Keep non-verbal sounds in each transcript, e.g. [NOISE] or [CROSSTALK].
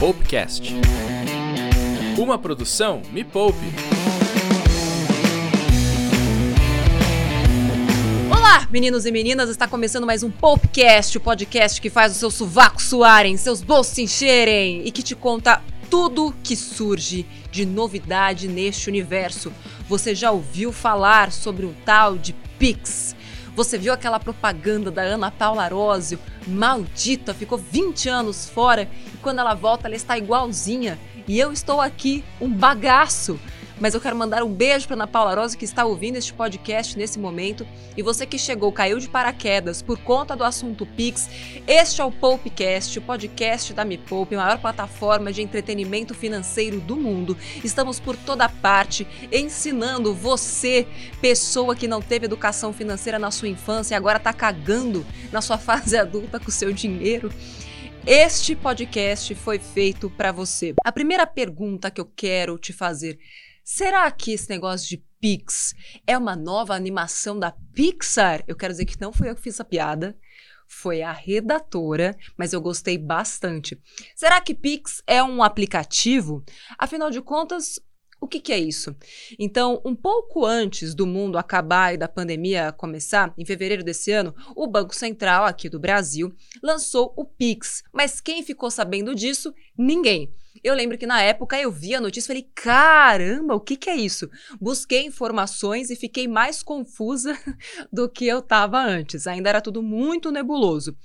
Poupecast. Uma produção Me Poupe. Olá, meninos e meninas, está começando mais um Poupecast, o podcast que faz os seus sovacos suarem, seus bolsos se encherem e que te conta tudo que surge de novidade neste universo. Você já ouviu falar sobre um tal de Pix? Você viu aquela propaganda da Ana Paula Arósio? Maldita, ficou 20 anos fora e quando ela volta ela está igualzinha. E eu estou aqui, um bagaço. Mas eu quero mandar um beijo para Ana Paula Rosa que está ouvindo este podcast nesse momento. E você que chegou, caiu de paraquedas por conta do assunto Pix, este é o Poupecast, o podcast da Me Poupe, a maior plataforma de entretenimento financeiro do mundo. Estamos por toda parte ensinando você, pessoa que não teve educação financeira na sua infância e agora está cagando na sua fase adulta com o seu dinheiro. Este podcast foi feito para você. A primeira pergunta que eu quero te fazer Será que esse negócio de Pix é uma nova animação da Pixar? Eu quero dizer que não fui eu que fiz essa piada, foi a redatora, mas eu gostei bastante. Será que Pix é um aplicativo? Afinal de contas, o que, que, é isso? Então, um pouco antes do mundo acabar e da pandemia começar, em fevereiro desse ano, o Banco Central aqui do Brasil lançou o Pix. Mas quem ficou sabendo disso? Ninguém. Eu lembro que na época eu vi a notícia e falei: caramba, o que, que é isso? Busquei informações e fiquei mais confusa [LAUGHS] do que eu estava antes. Ainda era tudo muito nebuloso.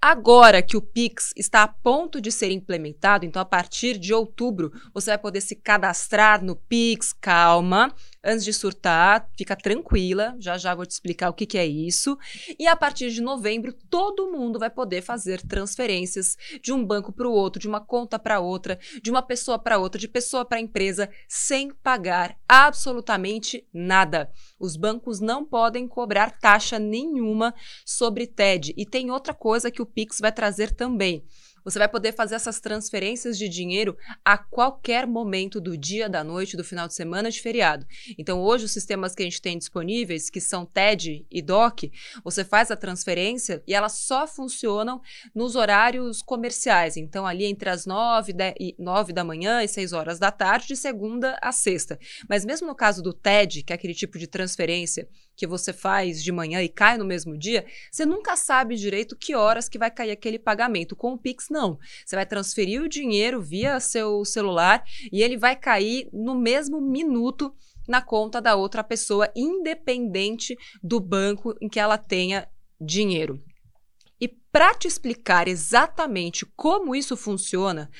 Agora que o Pix está a ponto de ser implementado, então a partir de outubro você vai poder se cadastrar no Pix. Calma, antes de surtar, fica tranquila, já já vou te explicar o que, que é isso. E a partir de novembro, todo mundo vai poder fazer transferências de um banco para o outro, de uma conta para outra, de uma pessoa para outra, de pessoa para empresa, sem pagar absolutamente nada. Os bancos não podem cobrar taxa nenhuma sobre TED. E tem outra coisa que o Pix vai trazer também. Você vai poder fazer essas transferências de dinheiro a qualquer momento do dia, da noite, do final de semana, de feriado. Então, hoje, os sistemas que a gente tem disponíveis, que são TED e DOC, você faz a transferência e elas só funcionam nos horários comerciais. Então, ali entre as 9, 9 da manhã e 6 horas da tarde, de segunda a sexta. Mas mesmo no caso do TED, que é aquele tipo de transferência que você faz de manhã e cai no mesmo dia, você nunca sabe direito que horas que vai cair aquele pagamento. Com o Pix, não. Você vai transferir o dinheiro via seu celular e ele vai cair no mesmo minuto na conta da outra pessoa, independente do banco em que ela tenha dinheiro. E para te explicar exatamente como isso funciona,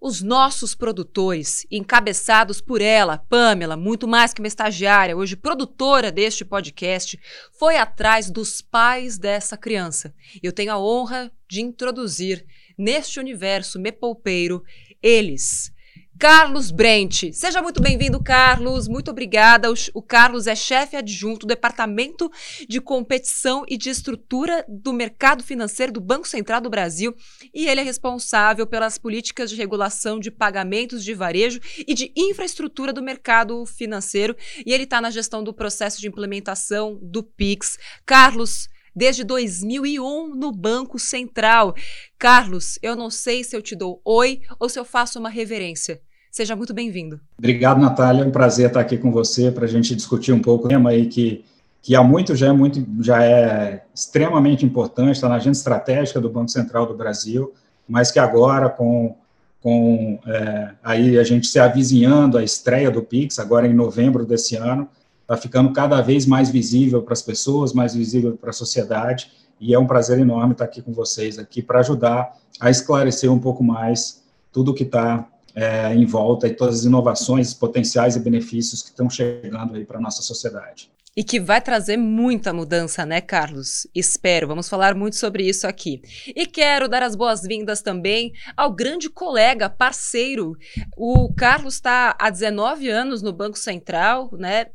os nossos produtores, encabeçados por ela, Pamela, muito mais que uma estagiária, hoje produtora deste podcast, foi atrás dos pais dessa criança. Eu tenho a honra de introduzir neste universo mepoupeiro eles, Carlos Brent. Seja muito bem-vindo, Carlos. Muito obrigada. O, Carlos é chefe adjunto do Departamento de Competição e de Estrutura do Mercado Financeiro do Banco Central do Brasil e ele é responsável pelas políticas de regulação de pagamentos de varejo e de infraestrutura do mercado financeiro e ele está na gestão do processo de implementação do PIX. Carlos, desde 2001 no Banco Central. Carlos, eu não sei se eu te dou oi ou se eu faço uma reverência. Seja muito bem-vindo. Obrigado, Natália. É um prazer estar aqui com você para a gente discutir um pouco o tema aí que, que há muito já é muito já é extremamente importante, está na agenda estratégica do Banco Central do Brasil, mas que agora com com é, aí a gente se avizinhando a estreia do Pix agora em novembro desse ano está ficando cada vez mais visível para as pessoas, mais visível para a sociedade e é um prazer enorme estar aqui com vocês aqui para ajudar a esclarecer um pouco mais tudo o que está é, em volta e todas as inovações, potenciais e benefícios que estão chegando aí para a nossa sociedade. E que vai trazer muita mudança, né, Carlos? Espero. Vamos falar muito sobre isso aqui. E quero dar as boas-vindas também ao grande colega, parceiro. O Carlos está há 19 anos no Banco Central, né?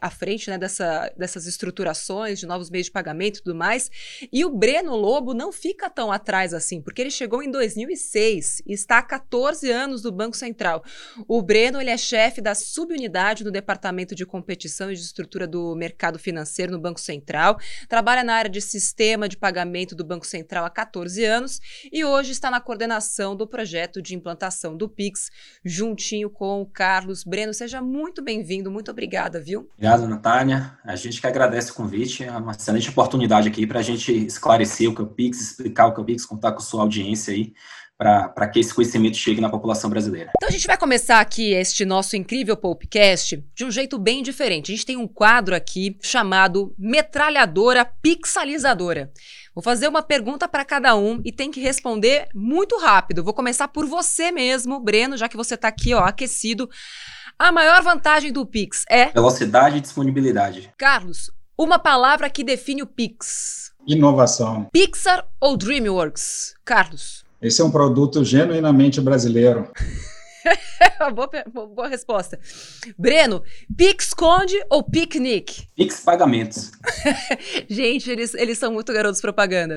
À, frente né, dessa, dessas estruturações de novos meios de pagamento e tudo mais. E o Breno Lobo não fica tão atrás assim, porque ele chegou em 2006 e está há 14 anos no Banco Central. O Breno ele é chefe da subunidade do Departamento de Competição e de Estrutura do Mercado mercado financeiro no Banco Central, trabalha na área de sistema de pagamento do Banco Central há 14 anos e hoje está na coordenação do projeto de implantação do Pix, juntinho com o Carlos Breno. Seja muito bem-vindo, muito obrigada, viu? Obrigado, Natânia. A gente que agradece o convite, é uma excelente oportunidade aqui para a gente esclarecer o que é o Pix, explicar o que é o Pix, contar com sua audiência aí para que esse conhecimento chegue na população brasileira. Então a gente vai começar aqui este nosso incrível podcast de um jeito bem diferente. A gente tem um quadro aqui chamado Metralhadora Pixalizadora. Vou fazer uma pergunta para cada um e tem que responder muito rápido. Vou começar por você mesmo, Breno, já que você está aqui, ó, aquecido. A maior vantagem do Pix é velocidade e disponibilidade. Carlos, uma palavra que define o Pix. Inovação. Pixar ou DreamWorks? Carlos. Esse é um produto genuinamente brasileiro. [LAUGHS] boa, boa, resposta. Breno, Pix Conde ou Picnic? Pix Pagamentos. [LAUGHS] Gente, eles, eles são muito garotos propaganda.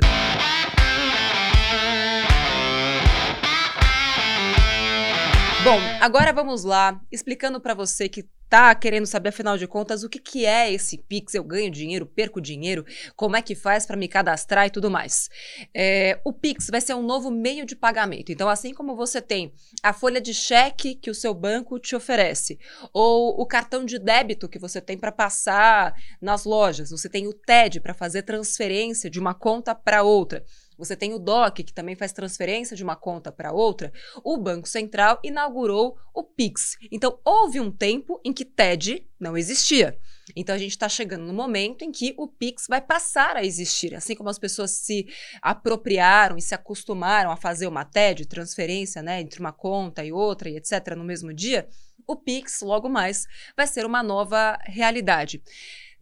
Bom, agora vamos lá, explicando para você que tá querendo saber, afinal de contas, o que, que é esse Pix? Eu ganho dinheiro, perco dinheiro? Como é que faz para me cadastrar e tudo mais? É, o Pix vai ser um novo meio de pagamento. Então, assim como você tem a folha de cheque que o seu banco te oferece, ou o cartão de débito que você tem para passar nas lojas, você tem o TED para fazer transferência de uma conta para outra. Você tem o DOC, que também faz transferência de uma conta para outra. O Banco Central inaugurou o Pix. Então, houve um tempo em que TED não existia. Então, a gente está chegando no momento em que o Pix vai passar a existir. Assim como as pessoas se apropriaram e se acostumaram a fazer uma TED, transferência né, entre uma conta e outra e etc., no mesmo dia, o Pix, logo mais, vai ser uma nova realidade.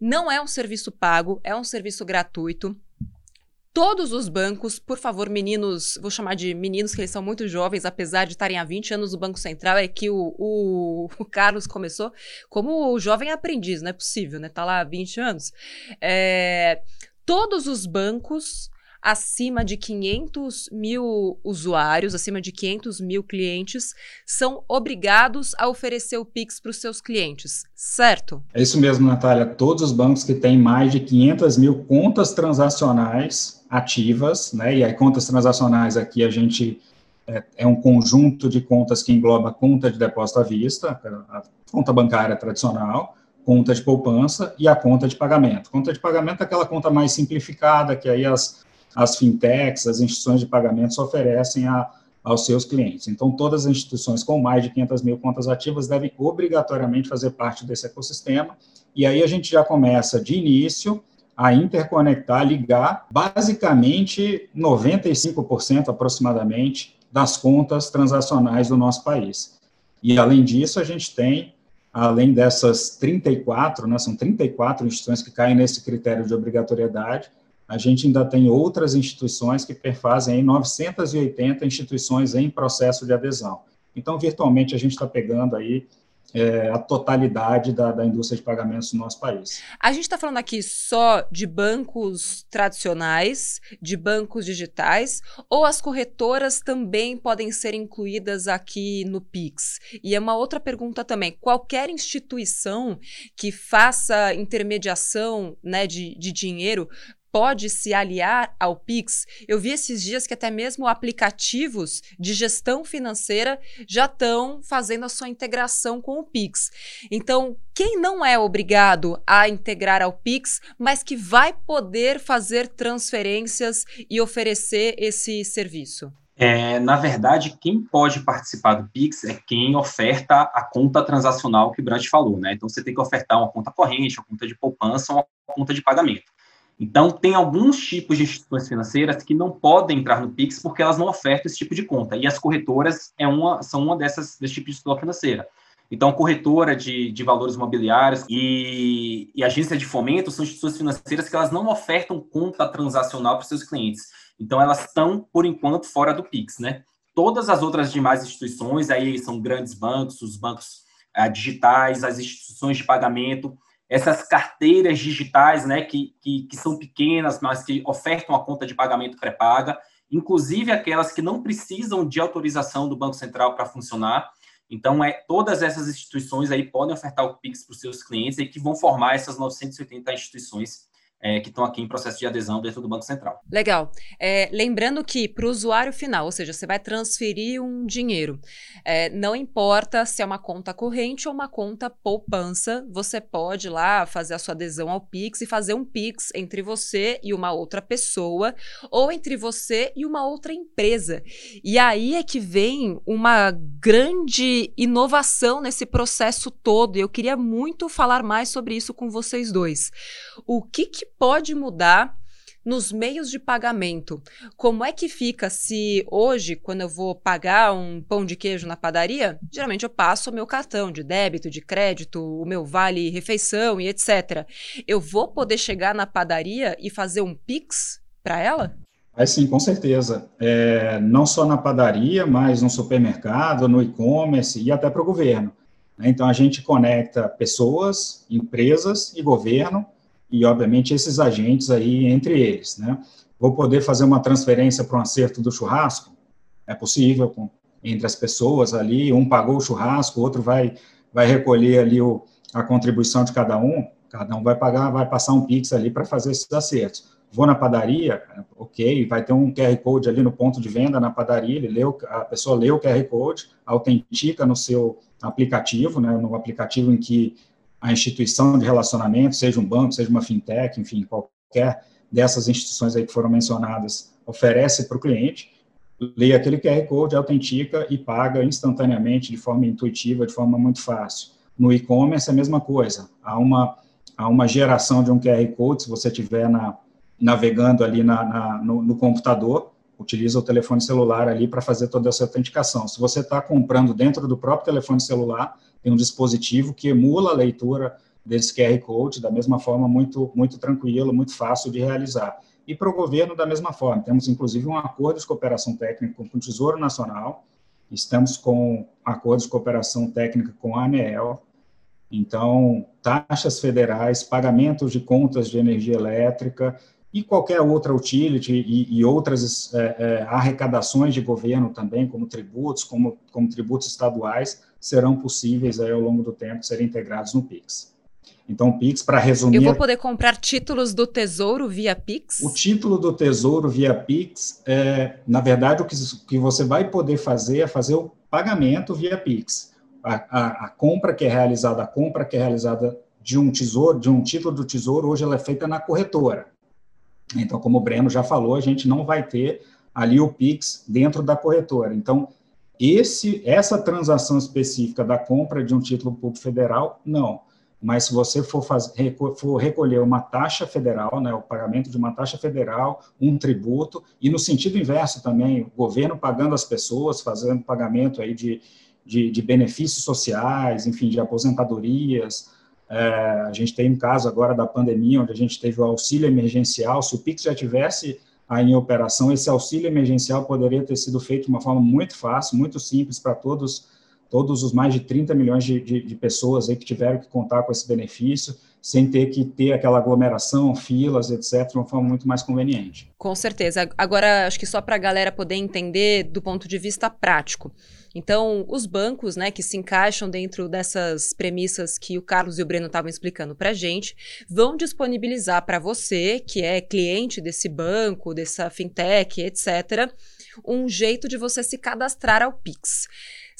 Não é um serviço pago, é um serviço gratuito todos os bancos, por favor, meninos, vou chamar de meninos que eles são muito jovens, apesar de estarem há 20 anos no Banco Central, é que o, o, [LAUGHS] o Carlos começou como jovem aprendiz, não é possível, né? Tá lá há 20 anos. É, todos os bancos acima de 500 mil usuários, acima de 500 mil clientes, são obrigados a oferecer o Pix para os seus clientes, certo? É isso mesmo, Natália. Todos os bancos que têm mais de 500 mil contas transacionais ativas, né? E aí, contas transacionais aqui a gente é, é um conjunto de contas que engloba conta de depósito à vista, a conta bancária tradicional, conta de poupança e a conta de pagamento. Conta de pagamento é aquela conta mais simplificada, que aí as as fintechs, as instituições de pagamentos oferecem a, aos seus clientes. Então, todas as instituições com mais de 500 mil contas ativas devem obrigatoriamente fazer parte desse ecossistema, e aí a gente já começa de início a interconectar, ligar, basicamente 95% aproximadamente das contas transacionais do nosso país. E, além disso, a gente tem, além dessas 34, né, são 34 instituições que caem nesse critério de obrigatoriedade, a gente ainda tem outras instituições que perfazem 980 instituições em processo de adesão. Então, virtualmente, a gente está pegando aí é, a totalidade da, da, indústria de pagamentos no nosso país. A gente está falando aqui só de bancos tradicionais, de bancos digitais, ou as corretoras também podem ser incluídas aqui no Pix? E é uma outra pergunta também: qualquer instituição que faça intermediação né, de, de dinheiro pode se aliar ao Pix. Eu vi esses dias que até mesmo aplicativos de gestão financeira já estão fazendo a sua integração com o Pix. Então, quem não é obrigado a integrar ao Pix, mas que vai poder fazer transferências e oferecer esse serviço? É, na verdade, quem pode participar do Pix é quem oferta a conta transacional que o Brant falou, né? Então, você tem que ofertar uma conta corrente, uma conta de poupança, uma conta de pagamento. Então, tem alguns tipos de instituições financeiras que não podem entrar no Pix porque elas não ofertam esse tipo de conta. E as corretoras é uma, são uma dessas desse tipo de instituição financeira. Então, corretora de, de valores imobiliários e, e agência de fomento são instituições financeiras que elas não ofertam conta transacional para seus clientes. Então, elas estão, por enquanto, fora do Pix, né? Todas as outras demais instituições, aí são grandes bancos, os bancos ah, digitais, as instituições de pagamento, essas carteiras digitais, né, que, que, que são pequenas, mas que ofertam a conta de pagamento pré-paga, inclusive aquelas que não precisam de autorização do Banco Central para funcionar. Então, é, todas essas instituições aí podem ofertar o Pix para os seus clientes e que vão formar essas 980 instituições é, que estão aqui em processo de adesão dentro do Banco Central. Legal. É, lembrando que para o usuário final, ou seja, você vai transferir um dinheiro, é, não importa se é uma conta corrente ou uma conta poupança, você pode lá fazer a sua adesão ao Pix e fazer um Pix entre você e uma outra pessoa ou entre você e uma outra empresa. E aí é que vem uma grande inovação nesse processo todo. E eu queria muito falar mais sobre isso com vocês dois. O que, que pode mudar nos meios de pagamento. Como é que fica se hoje, quando eu vou pagar um pão de queijo na padaria, geralmente eu passo o meu cartão de débito, de crédito, o meu vale refeição e etc. Eu vou poder chegar na padaria e fazer um Pix para ela? É sim, com certeza. É, não só na padaria, mas no supermercado, no e-commerce e até para o governo. Então, a gente conecta pessoas, empresas e governo e, obviamente, esses agentes aí entre eles, né? Vou poder fazer uma transferência para um acerto do churrasco? É possível, com, entre as pessoas ali, um pagou o churrasco, o outro vai, vai recolher ali o, a contribuição de cada um, cada um vai pagar, vai passar um Pix ali para fazer esses acertos. Vou na padaria, ok, vai ter um QR Code ali no ponto de venda na padaria, ele leu, a pessoa lê o QR Code, autentica no seu aplicativo, né, no aplicativo em que a instituição de relacionamento, seja um banco, seja uma fintech, enfim, qualquer dessas instituições aí que foram mencionadas, oferece para o cliente, lê aquele QR Code, autentica e paga instantaneamente, de forma intuitiva, de forma muito fácil. No e-commerce, é a mesma coisa. Há uma, há uma geração de um QR Code, se você estiver na, navegando ali na, na no, no, computador, utiliza o telefone celular ali para fazer toda essa autenticação. Se você está comprando dentro do próprio telefone celular, tem um dispositivo que emula a leitura desse QR Code da mesma forma, muito, muito tranquilo, muito fácil de realizar. E para o governo, da mesma forma. Temos, inclusive, um acordo de cooperação técnica com o Tesouro Nacional, estamos com acordos de cooperação técnica com a ANEEL, então, taxas federais, pagamentos de contas de energia elétrica, e qualquer outra utility e, e outras é, é, arrecadações de governo também, como tributos, como, como tributos estaduais, serão possíveis aí, ao longo do tempo serem integrados no PIX. Então, o Pix, para resumir. Eu vou poder comprar títulos do Tesouro via Pix? O título do Tesouro via Pix, é, na verdade, o que, que você vai poder fazer é fazer o pagamento via Pix. A, a, a, compra que é realizada, a compra que é realizada de um tesouro, de um título do Tesouro, hoje ela é feita na corretora. Então, como o Breno já falou, a gente não vai ter ali o Pix dentro da corretora. Então, esse, essa transação específica da compra de um título público federal, não. Mas se você for, fazer, for recolher uma taxa federal, né, o pagamento de uma taxa federal, um tributo, e no sentido inverso também, o governo pagando as pessoas, fazendo pagamento aí de, de, de benefícios sociais, enfim, de aposentadorias, é, a gente tem um caso agora da pandemia, onde a gente teve o auxílio emergencial. Se o PIX já tivesse em operação, esse auxílio emergencial poderia ter sido feito de uma forma muito fácil, muito simples para todos, todos os mais de 30 milhões de, de, de, pessoas aí que tiveram que contar com esse benefício, sem ter que ter aquela aglomeração, filas, etc., de uma forma muito mais conveniente. Com certeza. Agora, acho que só para a galera poder entender do ponto de vista prático. Então, os bancos, né, que se encaixam dentro dessas premissas que o Carlos e o Breno estavam explicando para gente, vão disponibilizar para você, que é cliente desse banco, dessa fintech, etc., um jeito de você se cadastrar ao Pix.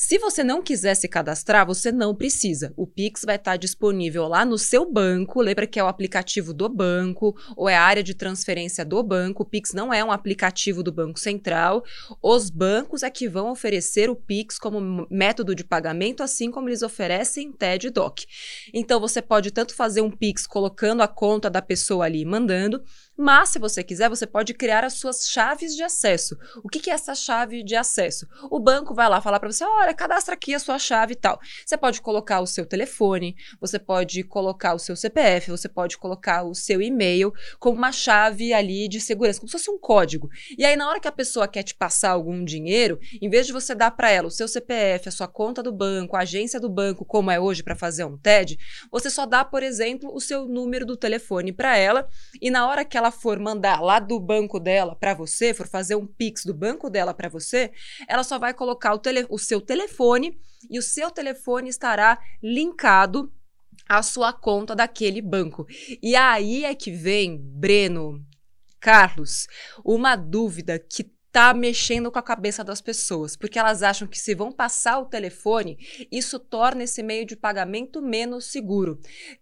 Se você não quiser se cadastrar, você não precisa. O Pix vai estar disponível lá no seu banco. Lembra que é o aplicativo do banco ou é a área de transferência do banco. O Pix não é um aplicativo do Banco Central. Os bancos é que vão oferecer o Pix como método de pagamento, assim como eles oferecem TED e DOC. Então você pode tanto fazer um Pix colocando a conta da pessoa ali e mandando, mas, se você quiser, você pode criar as suas chaves de acesso. O que, que é essa chave de acesso? O banco vai lá falar para você: olha, cadastra aqui a sua chave e tal. Você pode colocar o seu telefone, você pode colocar o seu CPF, você pode colocar o seu e-mail como uma chave ali de segurança, como se fosse um código. E aí, na hora que a pessoa quer te passar algum dinheiro, em vez de você dar para ela o seu CPF, a sua conta do banco, a agência do banco, como é hoje para fazer um TED, você só dá, por exemplo, o seu número do telefone para ela e na hora que ela ela for mandar lá do banco dela para você, for fazer um Pix do banco dela para você, ela só vai colocar o, tele, o seu telefone e o seu telefone estará linkado à sua conta daquele banco. E aí é que vem, Breno, Carlos, uma dúvida que tá mexendo com a cabeça das pessoas, porque elas acham que se vão passar o telefone, isso torna esse meio de pagamento menos seguro.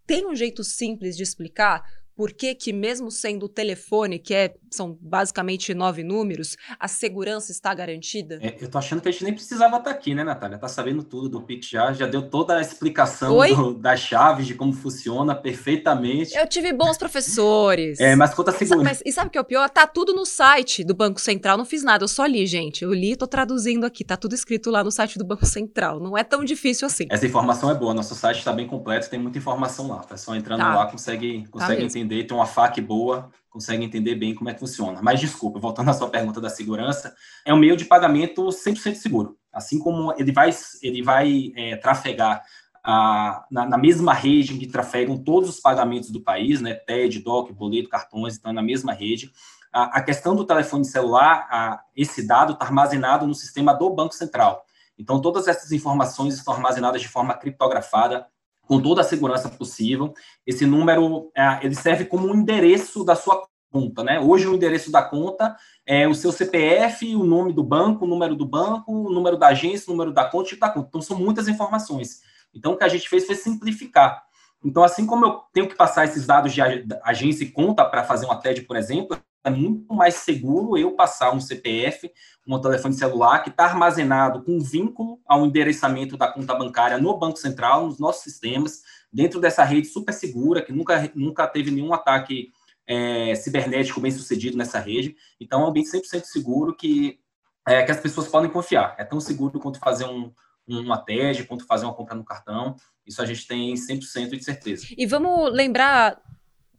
Tem um jeito simples de explicar por que, que mesmo sendo o telefone, que é, são basicamente nove números, a segurança está garantida? É, eu tô achando que a gente nem precisava estar tá aqui, né, Natália? Tá sabendo tudo do Pix já, já deu toda a explicação do, das chaves, de como funciona perfeitamente. Eu tive bons professores. É, mas conta a segurança. Mas, e sabe o que é o pior? Tá tudo no site do Banco Central, não fiz nada, eu só li, gente. Eu li e tô traduzindo aqui, tá tudo escrito lá no site do Banco Central. Não é tão difícil assim. Essa informação é boa, nosso site está bem completo, tem muita informação lá. O pessoal entrando tá. lá consegue, consegue tá entender entender, tem uma FAQ boa, consegue entender bem como é que funciona. Mas desculpa, voltando à sua pergunta da segurança, é um meio de pagamento 100% seguro. Assim como ele vai, ele vai é, trafegar a, na, na, mesma rede em que trafegam todos os pagamentos do país, né, TED, DOC, boleto, cartões, então é na mesma rede. A, a questão do telefone celular, a, esse dado está armazenado no sistema do Banco Central. Então, todas essas informações estão armazenadas de forma criptografada, com toda a segurança possível. Esse número, é, ele serve como um endereço da sua conta, né? Hoje o endereço da conta é o seu CPF, o nome do banco, o número do banco, o número da agência, o número da conta e da conta. Então são muitas informações. Então o que a gente fez foi simplificar. Então assim como eu tenho que passar esses dados de agência e conta para fazer uma TED, por exemplo, é muito mais seguro eu passar um CPF, um telefone celular que está armazenado com vínculo ao endereçamento da conta bancária no Banco Central, nos nossos sistemas, dentro dessa rede super segura, que nunca, nunca teve nenhum ataque é, cibernético bem sucedido nessa rede. Então, é um ambiente 100% seguro que, é, que as pessoas podem confiar. É tão seguro quanto fazer um, uma TED, quanto fazer uma compra no cartão. Isso a gente tem 100% de certeza. E vamos lembrar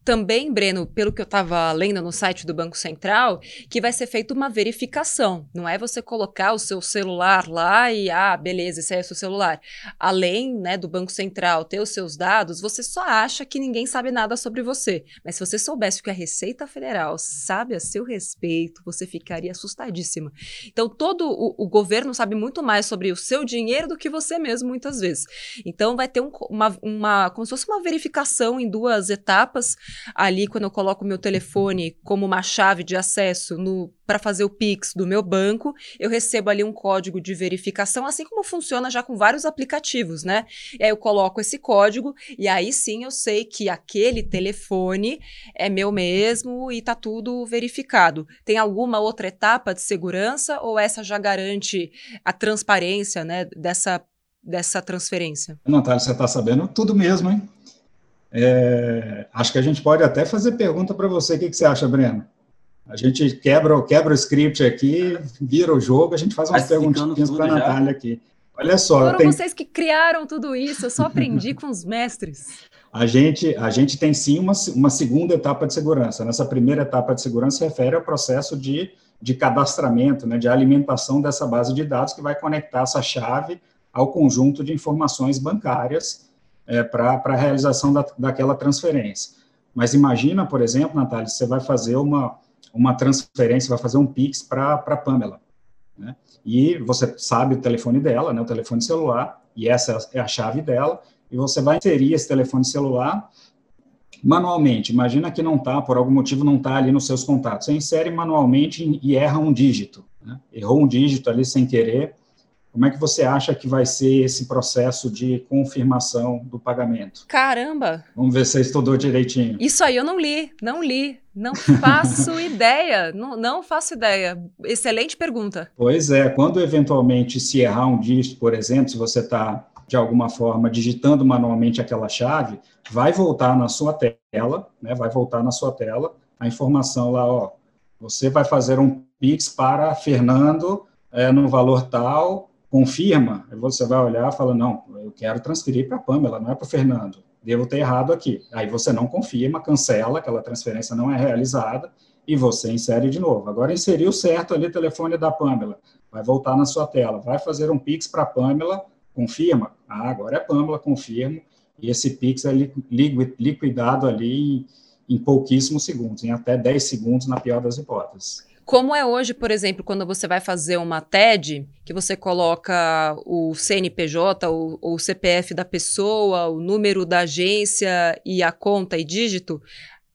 também, Breno, pelo que eu estava lendo no site do Banco Central, que vai ser feita uma verificação. Não é você colocar o seu celular lá e, ah, beleza, esse é o seu celular. Além né, do Banco Central ter os seus dados, você só acha que ninguém sabe nada sobre você. Mas se você soubesse que a Receita Federal sabe a seu respeito, você ficaria assustadíssima. Então, todo o, o governo sabe muito mais sobre o seu dinheiro do que você mesmo, muitas vezes. Então, vai ter um, uma, uma, como se fosse uma verificação em duas etapas ali quando eu coloco o meu telefone como uma chave de acesso para fazer o Pix do meu banco, eu recebo ali um código de verificação, assim como funciona já com vários aplicativos, né? E aí eu coloco esse código e aí sim eu sei que aquele telefone é meu mesmo e tá tudo verificado. Tem alguma outra etapa de segurança ou essa já garante a transparência, né, dessa dessa transferência? Natália, você está sabendo tudo mesmo, hein? É, acho que a gente pode até fazer pergunta para você. O que, que, você acha, Breno? A gente quebra, quebra o script aqui, vira o jogo, a gente faz umas perguntinhas para a Natália aqui. Olha só. Foram tem... vocês que criaram tudo isso, eu só aprendi com os mestres. A gente, a gente tem sim uma, uma segunda etapa de segurança. Nessa primeira etapa de segurança se refere ao processo de, de cadastramento, né, de alimentação dessa base de dados que vai conectar essa chave ao conjunto de informações bancárias é, para a realização da, daquela transferência. Mas imagina, por exemplo, Natália, você vai fazer uma, uma transferência, vai fazer um Pix para a Pamela, né? E você sabe o telefone dela, né, o telefone celular, e essa é a chave dela, e você vai inserir esse telefone celular manualmente. Imagina que não está, por algum motivo não está ali nos seus contatos. Você insere manualmente e erra um dígito. Né? Errou um dígito ali sem querer, como é que você acha que vai ser esse processo de confirmação do pagamento? Caramba! Vamos ver se você estudou direitinho. Isso aí eu não li, não li. Não faço [LAUGHS] ideia, não, não faço ideia. Excelente pergunta. Pois é, quando eventualmente se errar um dígito, por exemplo, se você está de alguma forma digitando manualmente aquela chave, vai voltar na sua tela, né? Vai voltar na sua tela a informação lá, ó. Você vai fazer um Pix para Fernando é, no valor tal, confirma, você vai olhar e fala, não, eu quero transferir para a Pamela, não é para o Fernando, devo ter errado aqui. Aí você não confirma, cancela, aquela transferência não é realizada, e você insere de novo. Agora inseriu certo ali o telefone da Pamela, vai voltar na sua tela, vai fazer um Pix para a Pamela, confirma, ah, agora é Pamela, confirmo, e esse Pix é liquidado ali em, em pouquíssimos segundos, em até 10 segundos, na pior das hipóteses. Como é hoje, por exemplo, quando você vai fazer uma TED, que você coloca o CNPJ, o, o CPF da pessoa, o número da agência e a conta e dígito,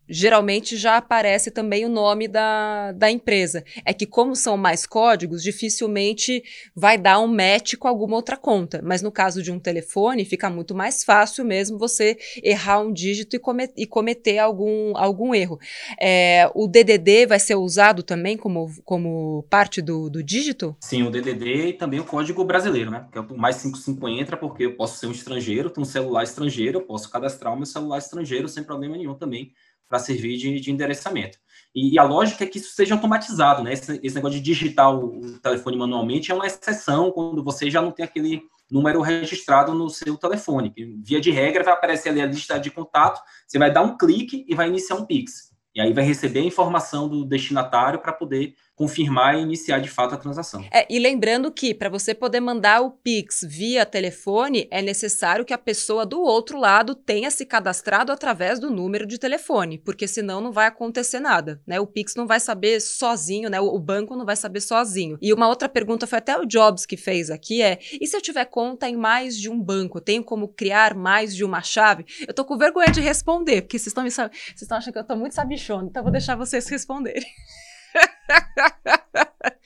geralmente já aparece também o nome da, da empresa. É que, como são mais códigos, dificilmente vai dar um match com alguma outra conta. Mas no caso de um telefone, fica muito mais fácil mesmo você errar um dígito e, e cometer algum, algum erro. É, o DDD vai ser usado também como, como parte do, do dígito? Sim, o DDD e também o código brasileiro, né? Que é o mais 55 entra, porque eu posso ser um estrangeiro, ter um celular estrangeiro, eu posso cadastrar o meu celular estrangeiro sem problema nenhum também para servir de, de endereçamento. E, e, a lógica é que isso seja automatizado, né? Esse, esse negócio de digitar o, telefone manualmente é uma exceção quando você já não tem aquele número registrado no seu telefone. Que, via de regra, vai aparecer ali a lista de contato, você vai dar um clique e vai iniciar um Pix. E aí vai receber a informação do destinatário para poder confirmar e iniciar de fato a transação. É, e lembrando que para você poder mandar o Pix via telefone, é necessário que a pessoa do outro lado tenha se cadastrado através do número de telefone, porque senão não vai acontecer nada, né? O Pix não vai saber sozinho, né? O, banco não vai saber sozinho. E uma outra pergunta foi até o Jobs que fez aqui é: e se eu tiver conta em mais de um banco, tenho como criar mais de uma chave? Eu tô com vergonha de responder, porque vocês estão achando que eu tô muito sabichona, então vou deixar vocês responderem. [LAUGHS]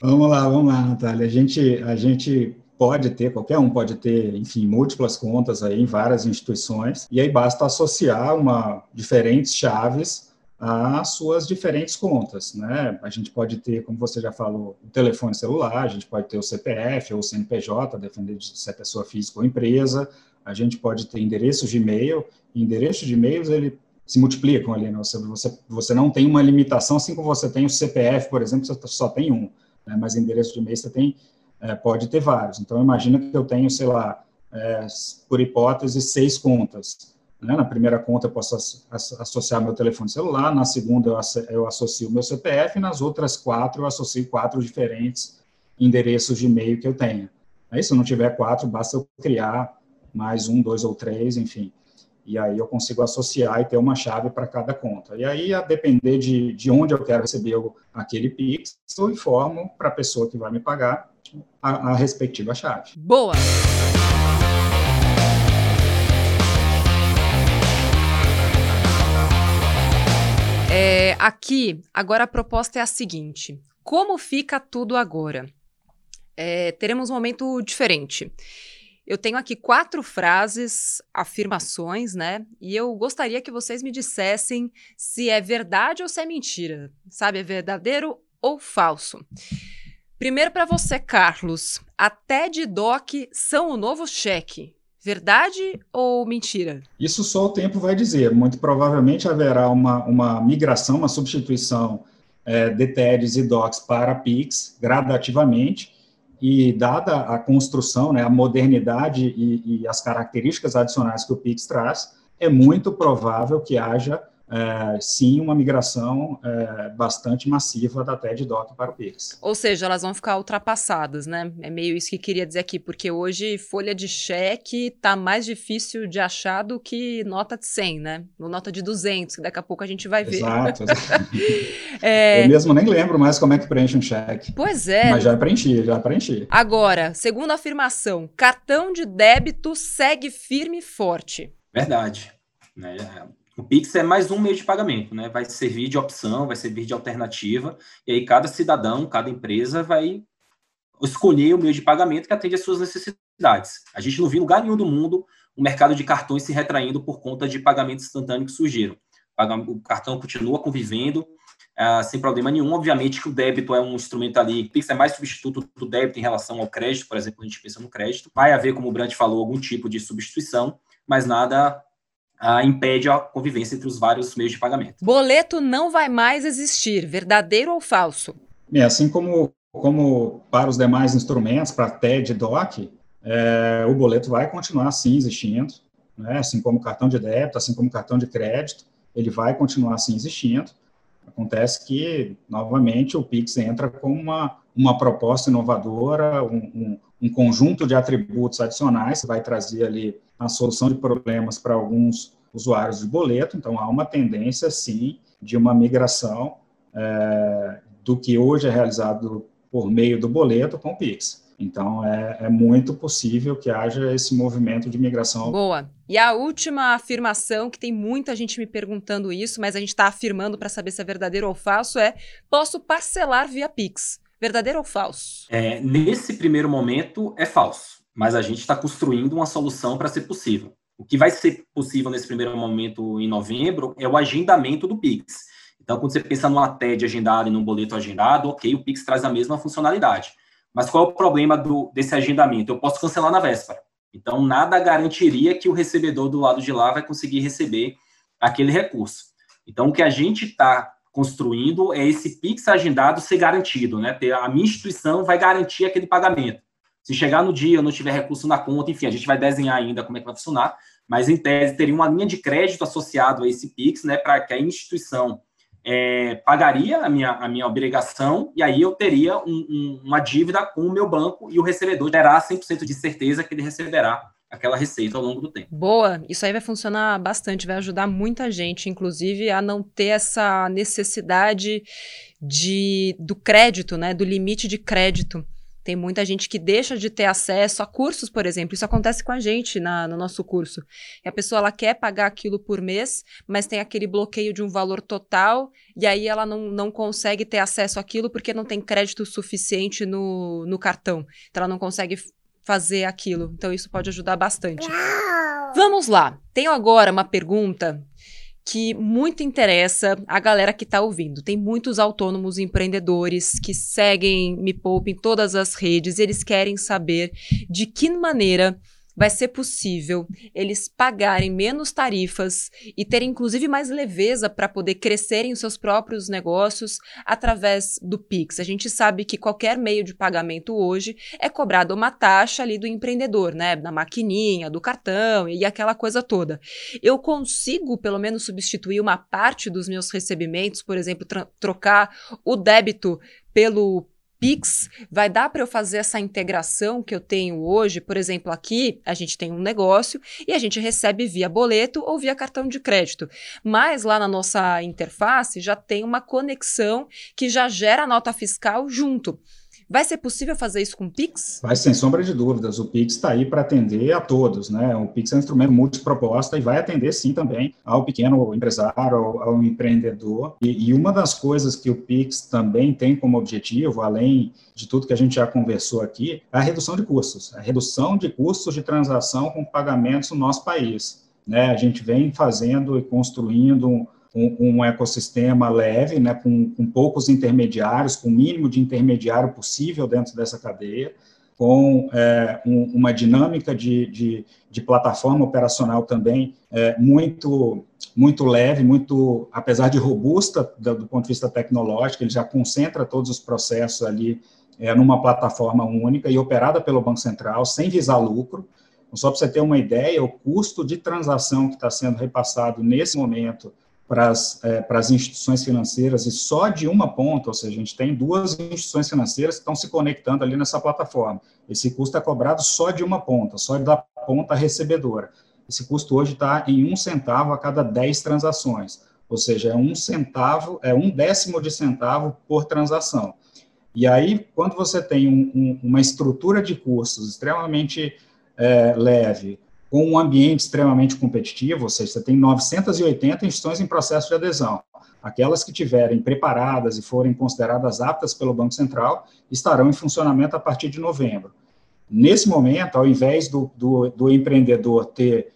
vamos lá, vamos lá, Natália. A gente, a gente pode ter, qualquer um pode ter, enfim, múltiplas contas aí em várias instituições, e aí basta associar uma diferentes chaves às suas diferentes contas, né? A gente pode ter, como você já falou, o telefone celular, a gente pode ter o CPF ou o CNPJ, dependendo de se é pessoa física ou empresa, a gente pode ter endereços de e-mail, endereço de e-mails, ele se multiplicam ali. Né? Você, você, você não tem uma limitação, assim como você tem o CPF, por exemplo, você só tem um, né? mas endereço de e-mail você tem, é, pode ter vários. Então, imagina que eu tenho, sei lá, é, por hipótese, seis contas. Né? Na primeira conta eu posso associar meu telefone celular, na segunda eu associo meu CPF, nas outras quatro eu associo quatro diferentes endereços de e-mail que eu tenho. Aí, se eu não tiver quatro, basta eu criar mais um, dois ou três, enfim e aí eu consigo associar e ter uma chave para cada conta. E aí, a depender de, de onde eu quero receber aquele Pix, eu informo para a pessoa que vai me pagar a, a respectiva chave. Boa! É, aqui, agora a proposta é a seguinte: como fica tudo agora? É, teremos um momento diferente. Eu tenho aqui quatro frases, afirmações, né? E eu gostaria que vocês me dissessem se é verdade ou se é mentira. Sabe, é verdadeiro ou falso. Primeiro para você, Carlos. A TED Doc são o novo cheque. Verdade ou mentira? Isso só o tempo vai dizer. Muito provavelmente haverá uma, uma migração, uma substituição é, de TEDs e DOCs para PIX gradativamente e dada a construção, né, a modernidade e, e, as características adicionais que o Pix traz, é muito provável que haja é, sim uma migração é, bastante massiva da TED Doc para o Pix. Ou seja, elas vão ficar ultrapassadas, né? É meio isso que queria dizer aqui, porque hoje folha de cheque tá mais difícil de achar do que nota de 100, né? Ou nota de 200, que daqui a pouco a gente vai ver. [LAUGHS] Exato. é... Eu mesmo nem lembro mais como é que preenche um cheque. Pois é. Mas já preenchi, já preenchi. Agora, segunda afirmação, cartão de débito segue firme e forte. Verdade. Né? O Pix é mais um meio de pagamento, né? Vai servir de opção, vai servir de alternativa, e aí cada cidadão, cada empresa vai escolher o meio de pagamento que atende às suas necessidades. A gente não viu em lugar nenhum do mundo o mercado de cartões se retraindo por conta de pagamentos instantâneos que surgiram. O cartão continua convivendo uh, sem problema nenhum. Obviamente que o débito é um instrumento ali, o Pix é mais substituto do débito em relação ao crédito, por exemplo, a gente pensa no crédito. Vai haver, como o Brant falou, algum tipo de substituição, mas nada uh, impede a convivência entre os vários meios de pagamento. Boleto não vai mais existir, verdadeiro ou falso? É, assim como, como para os demais instrumentos, para TED e DOC, é, o boleto vai continuar sim existindo, né? assim como cartão de débito, assim como cartão de crédito, ele vai continuar assim existindo. Acontece que, novamente, o Pix entra com uma, uma proposta inovadora, um, um, um conjunto de atributos adicionais que vai trazer ali a solução de problemas para alguns usuários de boleto. Então, há uma tendência, sim, de uma migração é, do que hoje é realizado por meio do boleto com o Pix. Então, é, é, muito possível que haja esse movimento de migração. Boa. E a última afirmação, que tem muita gente me perguntando isso, mas a gente está afirmando para saber se é verdadeiro ou falso, é: posso parcelar via Pix. Verdadeiro ou falso? É, nesse primeiro momento, é falso. Mas a gente está construindo uma solução para ser possível. O que vai ser possível nesse primeiro momento, em novembro, é o agendamento do Pix. Então, quando você pensa numa TED agendada e num boleto agendado, ok, o Pix traz a mesma funcionalidade. Mas qual é o problema do, desse agendamento? Eu posso cancelar na véspera. Então, nada garantiria que o recebedor do lado de lá vai conseguir receber aquele recurso. Então, o que a gente está construindo é esse Pix agendado ser garantido, né? Ter, a minha instituição vai garantir aquele pagamento. Se chegar no dia, eu não tiver recurso na conta, enfim, a gente vai desenhar ainda como é que vai funcionar, mas em tese teria uma linha de crédito associado a esse Pix, né, para que a instituição é, pagaria a minha, a minha obrigação e aí eu teria um, um, uma dívida com o meu banco e o recebedor terá 100% de certeza que ele receberá aquela receita ao longo do tempo. Boa, isso aí vai funcionar bastante, vai ajudar muita gente, inclusive, a não ter essa necessidade de do crédito, né, do limite de crédito tem muita gente que deixa de ter acesso a cursos, por exemplo. Isso acontece com a gente na, no nosso curso. E a pessoa ela quer pagar aquilo por mês, mas tem aquele bloqueio de um valor total, e aí ela não, não consegue ter acesso àquilo porque não tem crédito suficiente no, no cartão. Então ela não consegue fazer aquilo. Então isso pode ajudar bastante. Vamos lá. Tenho agora uma pergunta que muito interessa a galera que está ouvindo. Tem muitos autônomos empreendedores que seguem Me Poupe em todas as redes e eles querem saber de que maneira vai ser possível eles pagarem menos tarifas e terem inclusive mais leveza para poder crescerem os seus próprios negócios através do Pix. A gente sabe que qualquer meio de pagamento hoje é cobrado uma taxa ali do empreendedor, né, na maquininha, do cartão e aquela coisa toda. Eu consigo pelo menos substituir uma parte dos meus recebimentos, por exemplo, trocar o débito pelo Pix, vai dar para eu fazer essa integração que eu tenho hoje? Por exemplo, aqui a gente tem um negócio e a gente recebe via boleto ou via cartão de crédito. Mas lá na nossa interface já tem uma conexão que já gera a nota fiscal junto. Vai ser possível fazer isso com o Pix? Vai, sem sombra de dúvidas. O Pix está aí para atender a todos, né? O Pix é um instrumento multiproposta e vai atender, sim, também ao pequeno empresário, ao, ao empreendedor. E, e, uma das coisas que o Pix também tem como objetivo, além de tudo que a gente já conversou aqui, é a redução de custos. A redução de custos de transação com pagamentos no nosso país. Né? A gente vem fazendo e construindo um, um ecossistema leve, né, com, com poucos intermediários, com o mínimo de intermediário possível dentro dessa cadeia, com é, um, uma dinâmica de, de, de, plataforma operacional também é, muito muito leve, muito, apesar de robusta do, do, ponto de vista tecnológico, ele já concentra todos os processos ali é, numa plataforma única e operada pelo Banco Central, sem visar lucro. Então, só para você ter uma ideia, o custo de transação que está sendo repassado nesse momento para as, é, instituições financeiras e só de uma ponta, ou seja, a gente tem duas instituições financeiras que estão se conectando ali nessa plataforma. Esse custo é cobrado só de uma ponta, só da ponta recebedora. Esse custo hoje está em um centavo a cada 10 transações, ou seja, é um centavo, é um décimo de centavo por transação. E aí, quando você tem um, um, uma estrutura de custos extremamente é, leve, com um ambiente extremamente competitivo, ou seja, você tem 980 instituições em processo de adesão. Aquelas que tiverem preparadas e forem consideradas aptas pelo Banco Central estarão em funcionamento a partir de novembro. Nesse momento, ao invés do, do, do empreendedor ter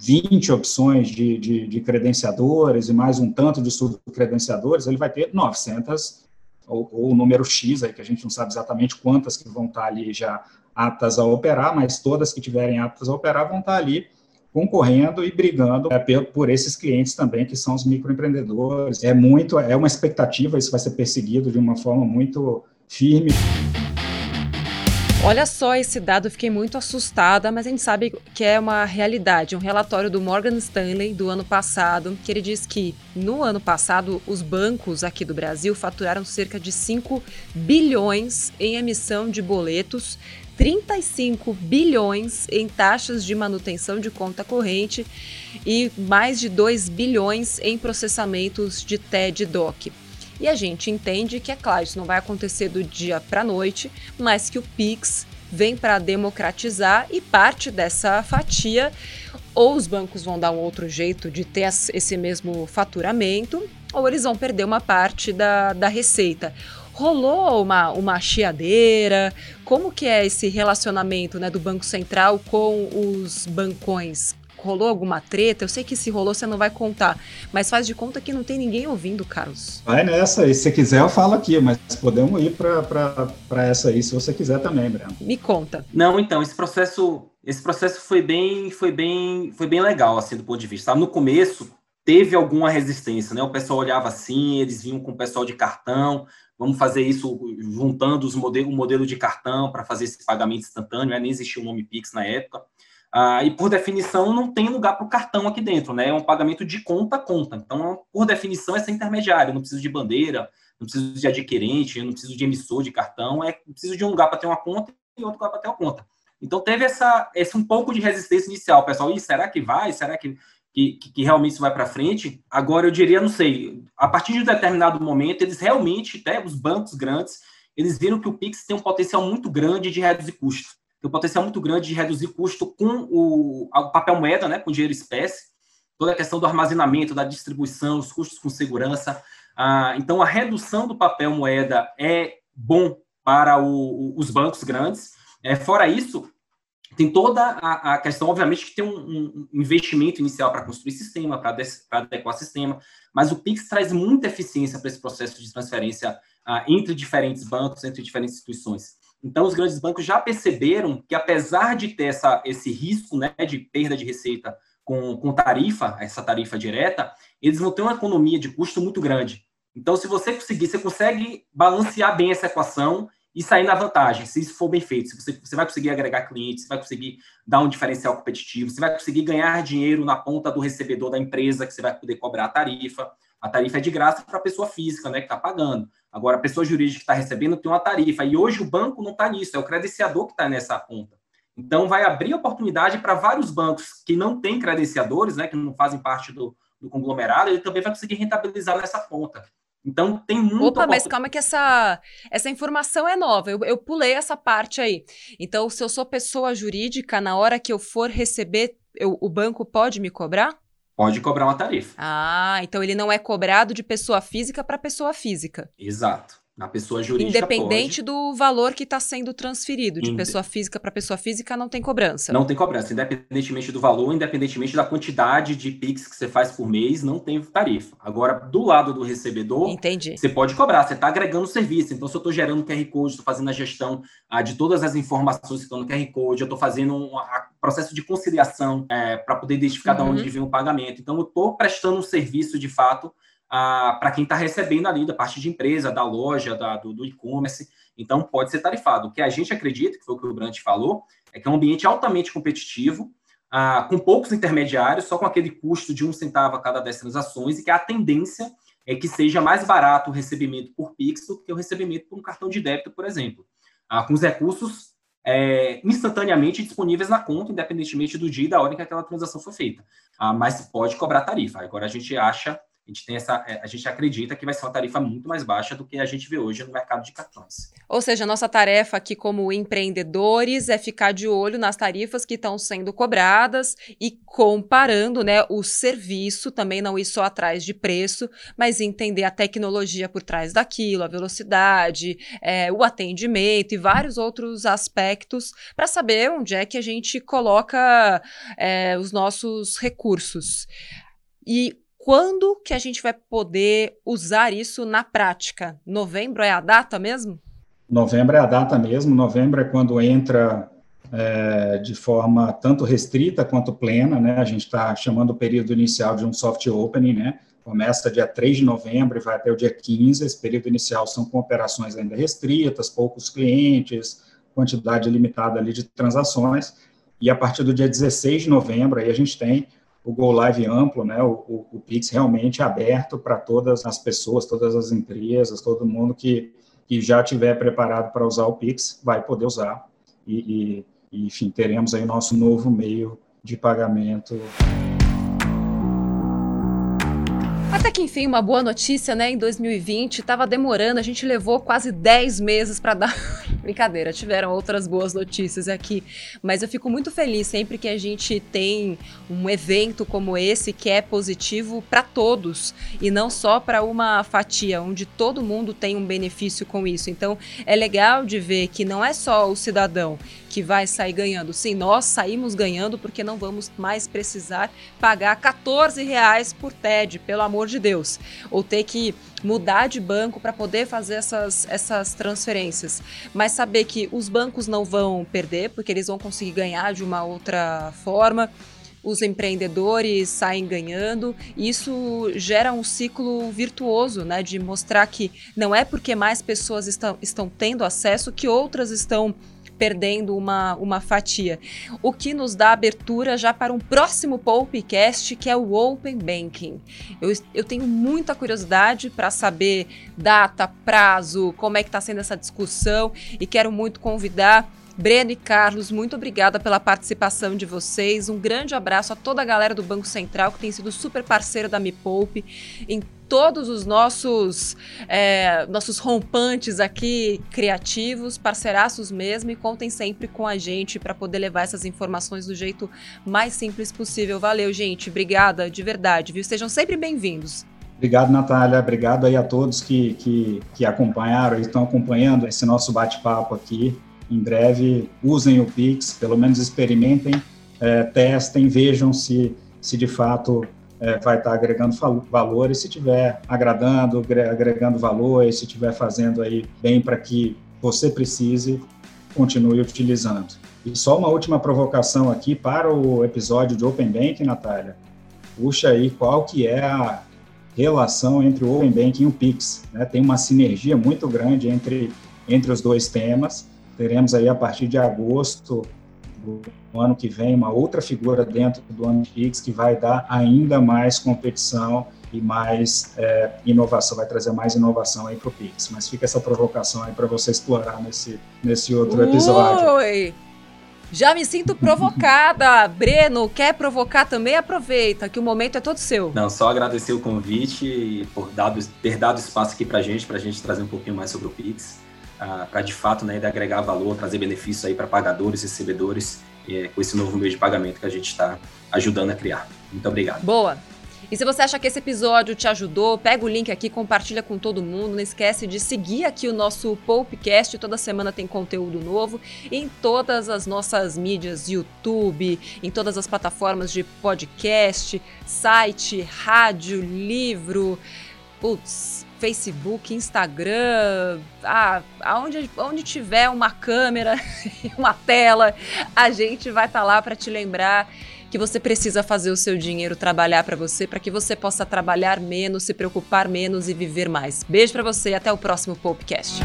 20 opções de, de, de, credenciadores e mais um tanto de subcredenciadores, ele vai ter 900, ou, o número X, aí, que a gente não sabe exatamente quantas que vão estar ali já aptas a operar, mas todas que tiverem aptas a operar vão estar ali concorrendo e brigando é, por esses clientes também, que são os microempreendedores. É muito, é uma expectativa, isso vai ser perseguido de uma forma muito firme. Olha só esse dado, fiquei muito assustada, mas a gente sabe que é uma realidade. Um relatório do Morgan Stanley do ano passado, que ele diz que no ano passado os bancos aqui do Brasil faturaram cerca de 5 bilhões em emissão de boletos 35 bilhões em taxas de manutenção de conta corrente e mais de 2 bilhões em processamentos de TED DOC. E a gente entende que, é claro, isso não vai acontecer do dia para a noite, mas que o Pix vem para democratizar e parte dessa fatia ou os bancos vão dar um outro jeito de ter esse mesmo faturamento, ou eles vão perder uma parte da, da receita. Rolou uma, uma chiadeira? Como que é esse relacionamento né, do Banco Central com os bancões? Rolou alguma treta? Eu sei que se rolou você não vai contar, mas faz de conta que não tem ninguém ouvindo, Carlos. Vai nessa, e se quiser eu falo aqui, mas podemos ir para essa aí, se você quiser também, Breno. Me conta. Não, então, esse processo, esse processo foi bem, foi bem, foi bem legal, assim, do ponto de vista. No começo, teve alguma resistência, né? O pessoal olhava assim, eles vinham com o pessoal de cartão, vamos fazer isso juntando os modelo, o modelo de cartão para fazer esse pagamento instantâneo, né? nem existia o nome Pix na época. Ah, e por definição não tem lugar para o cartão aqui dentro, né? É um pagamento de conta a conta. Então, por definição, é ser intermediário. Eu não preciso de bandeira, não preciso de adquirente, não preciso de emissor de cartão. É preciso de um lugar para ter uma conta e outro lugar para ter uma conta. Então teve essa, esse um pouco de resistência inicial, pessoal. E será que vai? Será que que, que, realmente isso vai para frente. Agora, eu diria, não sei, a partir de um determinado momento, eles realmente, até os bancos grandes, eles viram que o Pix tem um potencial muito grande de reduzir custo tem um potencial muito grande de reduzir custo com o, o papel moeda, né, com dinheiro espécie, toda a questão do armazenamento, da distribuição, os custos com segurança. Ah, então, a redução do papel moeda é bom para o, os bancos grandes. É, fora isso, tem toda a, a, questão, obviamente, que tem um, um investimento inicial para construir sistema, para adequar sistema, mas o Pix traz muita eficiência para esse processo de transferência ah, entre diferentes bancos, entre diferentes instituições. Então, os grandes bancos já perceberam que, apesar de ter essa, esse risco né, de perda de receita com, com tarifa, essa tarifa direta, eles vão ter uma economia de custo muito grande. Então, se você conseguir, você consegue balancear bem essa equação e sair na vantagem, se isso for bem feito. Se você, você vai conseguir agregar clientes, você vai conseguir dar um diferencial competitivo, você vai conseguir ganhar dinheiro na ponta do recebedor da empresa, que você vai poder cobrar a tarifa. A tarifa é de graça para a pessoa física, né, que está pagando. Agora, a pessoa jurídica que está recebendo tem uma tarifa. E hoje o banco não está nisso, é o credenciador que está nessa ponta. Então, vai abrir oportunidade para vários bancos que não têm credenciadores, né, que não fazem parte do, do conglomerado, ele também vai conseguir rentabilizar nessa ponta. Então, tem muito. Opa, mas calma que essa, essa informação é nova. Eu, eu pulei essa parte aí. Então, se eu sou pessoa jurídica, na hora que eu for receber, eu, o banco pode me cobrar? Pode cobrar uma tarifa. Ah, então ele não é cobrado de pessoa física para pessoa física. Exato. Na pessoa jurídica. Independente pode. do valor que está sendo transferido, de Inde... pessoa física para pessoa física, não tem cobrança. Não tem cobrança, independentemente do valor, independentemente da quantidade de PIX que você faz por mês, não tem tarifa. Agora, do lado do recebedor, Entendi. você pode cobrar, você está agregando serviço. Então, se eu estou gerando QR Code, estou fazendo a gestão ah, de todas as informações que estão no QR Code, eu estou fazendo um a, processo de conciliação é, para poder identificar uhum. de onde vem o pagamento. Então, eu estou prestando um serviço de fato para quem está recebendo ali da parte de empresa, da loja, da, do, do e-commerce. Então, pode ser tarifado. O que a gente acredita, que foi o que o Brant falou, é que é um ambiente altamente competitivo, ah, com poucos intermediários, só com aquele custo de um centavo a cada 10 transações, e que a tendência é que seja mais barato o recebimento por Pix do que o recebimento por um cartão de débito, por exemplo. Ah, com os recursos é, instantaneamente disponíveis na conta, independentemente do dia e da hora em que aquela transação foi feita. Ah, mas pode cobrar tarifa. Agora a gente acha a gente tem essa, é, a gente acredita que vai ser uma tarifa muito mais baixa do que a gente vê hoje no mercado de cartões. Ou seja, nossa tarefa aqui como empreendedores é ficar de olho nas tarifas que estão sendo cobradas e comparando, né, o serviço, também não ir só atrás de preço, mas entender a tecnologia por trás daquilo, a velocidade, é, o atendimento e vários outros aspectos para saber onde é que a gente coloca é, os nossos recursos. E quando que a gente vai poder usar isso na prática? Novembro é a data mesmo? Novembro é a data mesmo. Novembro é quando entra é, de forma tanto restrita quanto plena, né? A gente está chamando o período inicial de um soft opening, né? Começa dia 3 de novembro e vai até o dia 15. Esse período inicial são com operações ainda restritas, poucos clientes, quantidade limitada ali de transações. E a partir do dia 16 de novembro, aí a gente tem o Go Live amplo, né, o, o, o Pix realmente aberto para todas as pessoas, todas as empresas, todo mundo que, que já tiver preparado para usar o Pix vai poder usar. E, e, enfim, teremos aí nosso novo meio de pagamento Até que enfim, uma boa notícia, né? Em 2020, estava demorando, a gente levou quase 10 meses para dar. [LAUGHS] Brincadeira, tiveram outras boas notícias aqui, mas eu fico muito feliz sempre que a gente tem um evento como esse que é positivo para todos e não só para uma fatia, onde todo mundo tem um benefício com isso. Então, é legal de ver que não é só o cidadão que vai sair ganhando. Sim, nós saímos ganhando porque não vamos mais precisar pagar 14 reais por TED, pelo amor de Deus. Ou ter que mudar de banco para poder fazer essas, essas transferências. Mas saber que os bancos não vão perder, porque eles vão conseguir ganhar de uma outra forma os empreendedores saem ganhando. Isso gera um ciclo virtuoso, né? De mostrar que não é porque mais pessoas estão, estão tendo acesso que outras estão perdendo uma, uma fatia. O que nos dá abertura já para um próximo Popcast, que é o Open Banking. Eu, eu tenho muita curiosidade para saber data, prazo, como é que está sendo essa discussão e quero muito convidar Breno e Carlos, muito obrigada pela participação de vocês. Um grande abraço a toda a galera do Banco Central que tem sido super parceiro da Me Poupe em todos os nossos é, nossos rompantes aqui criativos, parceiraços mesmo, e contem sempre com a gente para poder levar essas informações do jeito mais simples possível. Valeu, gente. Obrigada, de verdade, viu? Sejam sempre bem-vindos. Obrigado, Natália. Obrigado aí a todos que, que, que acompanharam e estão acompanhando esse nosso bate-papo aqui. Em breve, usem o Pix, pelo menos experimentem, é, testem, vejam se, se de fato é, vai estar agregando valor e se estiver agradando, agregando valor e se estiver fazendo aí bem para que você precise, continue utilizando. E só uma última provocação aqui para o episódio de Open Banking, Natália. Puxa aí qual que é a relação entre o Open Banking e o Pix. Né? Tem uma sinergia muito grande entre, entre os dois temas. Teremos aí a partir de agosto no ano que vem uma outra figura dentro do Anipix que vai dar ainda mais competição e mais é, inovação, vai trazer mais inovação aí para o Pix. Mas fica essa provocação aí para você explorar nesse, nesse outro episódio. Oi! Já me sinto provocada. [LAUGHS] Breno, quer provocar também? Aproveita, que o momento é todo seu. Não, só agradecer o convite e por dado, ter dado espaço aqui para gente, para a gente trazer um pouquinho mais sobre o Pix para de fato né, agregar valor, trazer benefícios aí para pagadores recebedores é, com esse novo meio de pagamento que a gente está ajudando a criar. Muito obrigado. Boa. E se você acha que esse episódio te ajudou, pega o link aqui, compartilha com todo mundo. Não esquece de seguir aqui o nosso Popcast. Toda semana tem conteúdo novo em todas as nossas mídias, YouTube, em todas as plataformas de podcast, site, rádio, livro. Putz, Facebook, Instagram, ah, aonde, onde tiver uma câmera, [LAUGHS] uma tela, a gente vai estar tá lá para te lembrar que você precisa fazer o seu dinheiro trabalhar para você, para que você possa trabalhar menos, se preocupar menos e viver mais. Beijo para você e até o próximo podcast.